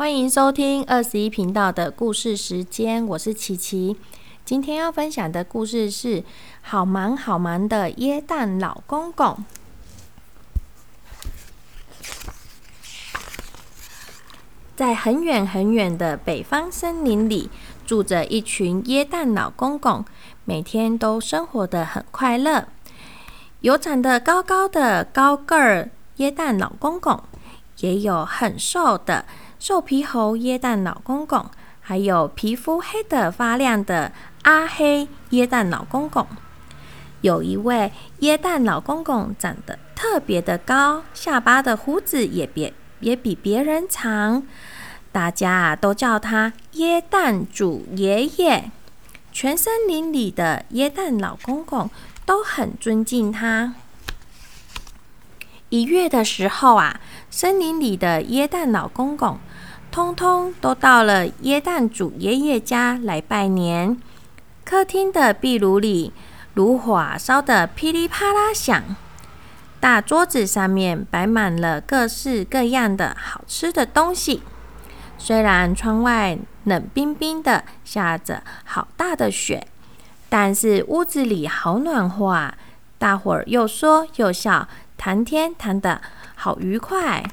欢迎收听二十一频道的故事时间，我是琪琪。今天要分享的故事是《好忙好忙的耶诞老公公》。在很远很远的北方森林里，住着一群耶诞老公公，每天都生活的很快乐。有长得高高的高个儿耶诞老公公，也有很瘦的瘦皮猴耶诞老公公，还有皮肤黑的发亮的阿黑耶诞老公公。有一位耶诞老公公长得特别的高，下巴的胡子也别也比别人长，大家都叫他耶诞主爷爷。全森林里的耶诞老公公。都很尊敬他。一月的时候啊，森林里的耶诞老公公，通通都到了耶诞主爷爷家来拜年。客厅的壁炉里，炉火烧得噼里啪啦响。大桌子上面摆满了各式各样的好吃的东西。虽然窗外冷冰冰的，下着好大的雪。但是屋子里好暖和啊！大伙儿又说又笑，谈天谈得好愉快。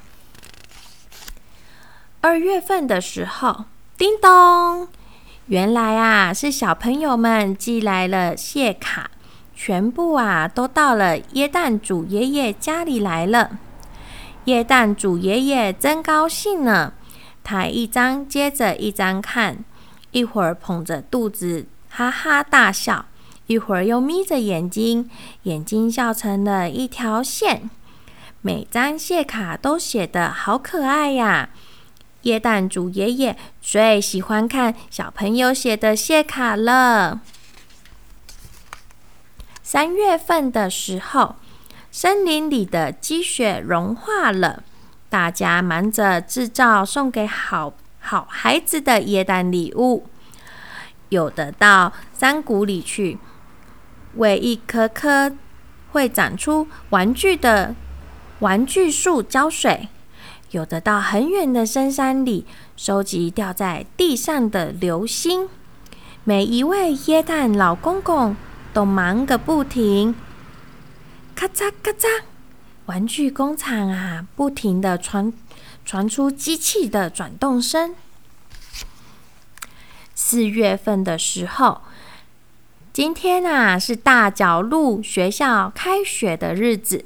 二月份的时候，叮咚，原来啊是小朋友们寄来了谢卡，全部啊都到了耶诞主爷爷家里来了。耶诞主爷爷真高兴呢，他一张接着一张看，一会儿捧着肚子。哈哈大笑，一会儿又眯着眼睛，眼睛笑成了一条线。每张谢卡都写得好可爱呀！耶诞主爷爷最喜欢看小朋友写的谢卡了。三月份的时候，森林里的积雪融化了，大家忙着制造送给好好孩子的耶诞礼物。有的到山谷里去，为一棵棵会长出玩具的玩具树浇水；有的到很远的深山里收集掉在地上的流星。每一位耶诞老公公都忙个不停，咔嚓咔嚓，玩具工厂啊，不停的传传出机器的转动声。四月份的时候，今天啊是大角鹿学校开学的日子。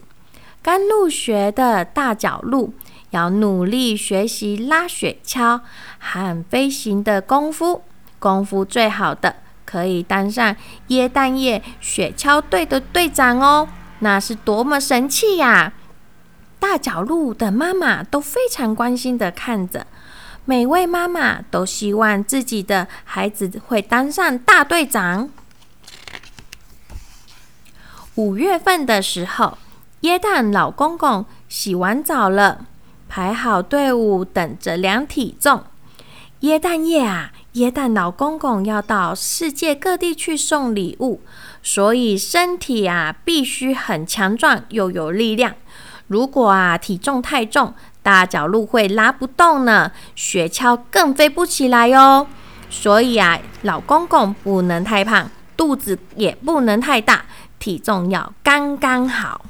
刚入学的大角鹿要努力学习拉雪橇和飞行的功夫，功夫最好的可以当上耶诞夜雪橇队的队长哦！那是多么神气呀！大角鹿的妈妈都非常关心的看着。每位妈妈都希望自己的孩子会当上大队长。五月份的时候，耶诞老公公洗完澡了，排好队伍等着量体重。耶诞夜啊，耶诞老公公要到世界各地去送礼物，所以身体啊必须很强壮又有力量。如果啊体重太重，大角鹿会拉不动呢，雪橇更飞不起来哟。所以啊，老公公不能太胖，肚子也不能太大，体重要刚刚好。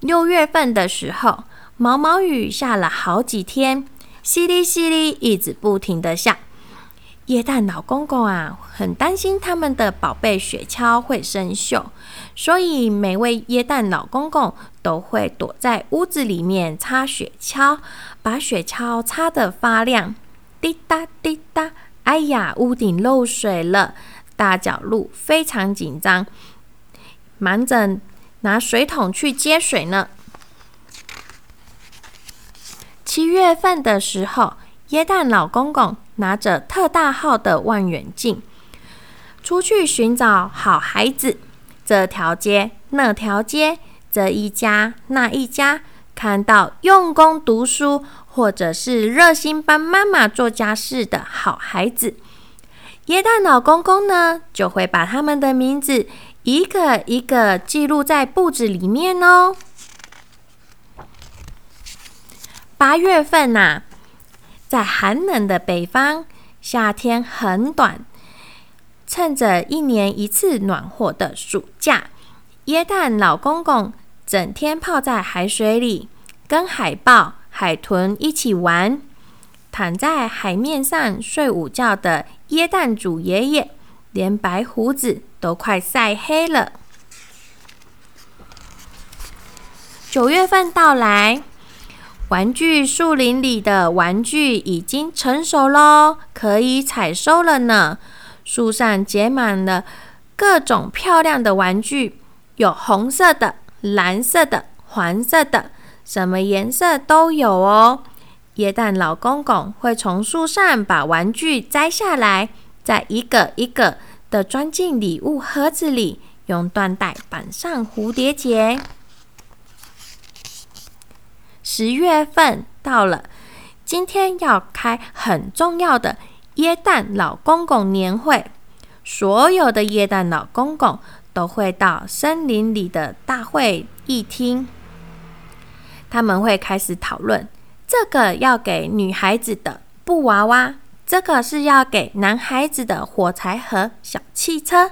六月份的时候，毛毛雨下了好几天，淅沥淅沥，一直不停的下。耶诞老公公啊，很担心他们的宝贝雪橇会生锈，所以每位耶诞老公公都会躲在屋子里面擦雪橇，把雪橇擦得发亮。滴答滴答，哎呀，屋顶漏水了！大角鹿非常紧张，忙着拿水桶去接水呢。七月份的时候，耶诞老公公。拿着特大号的望远镜，出去寻找好孩子。这条街、那条街，这一家、那一家，看到用功读书或者是热心帮妈妈做家事的好孩子，耶诞老公公呢，就会把他们的名字一个一个记录在簿子里面哦。八月份呐。在寒冷的北方，夏天很短，趁着一年一次暖和的暑假，耶诞老公公整天泡在海水里，跟海豹、海豚一起玩。躺在海面上睡午觉的耶诞主爷爷，连白胡子都快晒黑了。九月份到来，玩具树林里的玩具已经成熟喽，可以采收了呢。树上结满了各种漂亮的玩具，有红色的、蓝色的、黄色的，什么颜色都有哦。耶诞老公公会从树上把玩具摘下来，再一个一个的装进礼物盒子里，用缎带绑上蝴蝶结。十月份到了，今天要开很重要的耶诞老公公年会，所有的耶诞老公公都会到森林里的大会议厅，他们会开始讨论。这个要给女孩子的布娃娃，这个是要给男孩子的火柴盒、小汽车。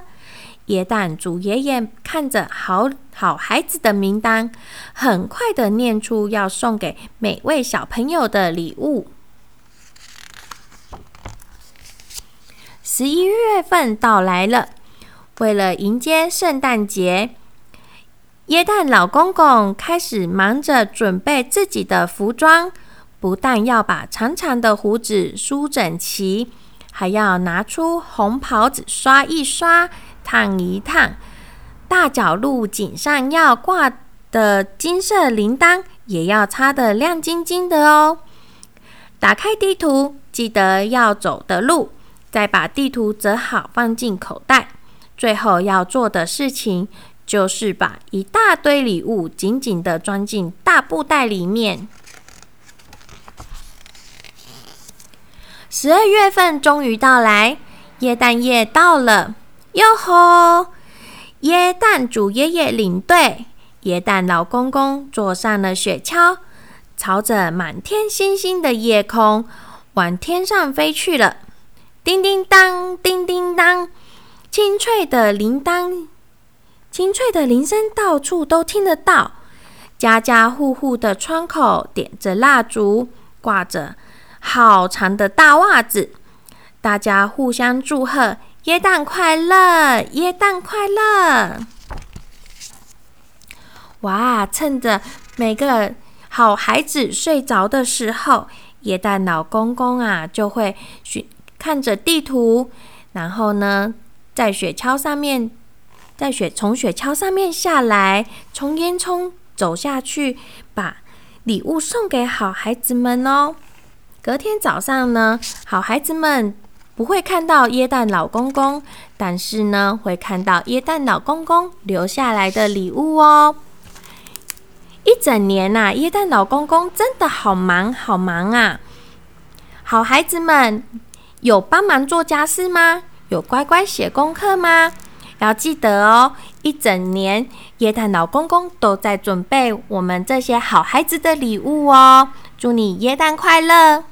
耶诞主爷爷看着好好孩子的名单，很快的念出要送给每位小朋友的礼物。十一月份到来了，为了迎接圣诞节，耶诞老公公开始忙着准备自己的服装。不但要把长长的胡子梳整齐，还要拿出红袍子刷一刷、烫一烫。大角鹿颈上要挂的金色铃铛也要擦得亮晶晶的哦。打开地图，记得要走的路，再把地图折好放进口袋。最后要做的事情就是把一大堆礼物紧紧的装进大布袋里面。十二月份终于到来，耶诞夜到了，哟吼！耶诞主爷爷领队，耶诞老公公坐上了雪橇，朝着满天星星的夜空往天上飞去了。叮叮当，叮叮当，清脆的铃铛，清脆的铃声到处都听得到。家家户户的窗口点着蜡烛，挂着。好长的大袜子，大家互相祝贺，耶诞快乐，耶诞快乐！哇，趁着每个好孩子睡着的时候，耶诞老公公啊就会寻看着地图，然后呢，在雪橇上面，在雪从雪橇上面下来，从烟囱走下去，把礼物送给好孩子们哦。隔天早上呢，好孩子们不会看到耶诞老公公，但是呢，会看到耶诞老公公留下来的礼物哦。一整年呐，耶诞老公公真的好忙好忙啊！好孩子们有帮忙做家事吗？有乖乖写功课吗？要记得哦，一整年耶诞老公公都在准备我们这些好孩子的礼物哦。祝你耶诞快乐！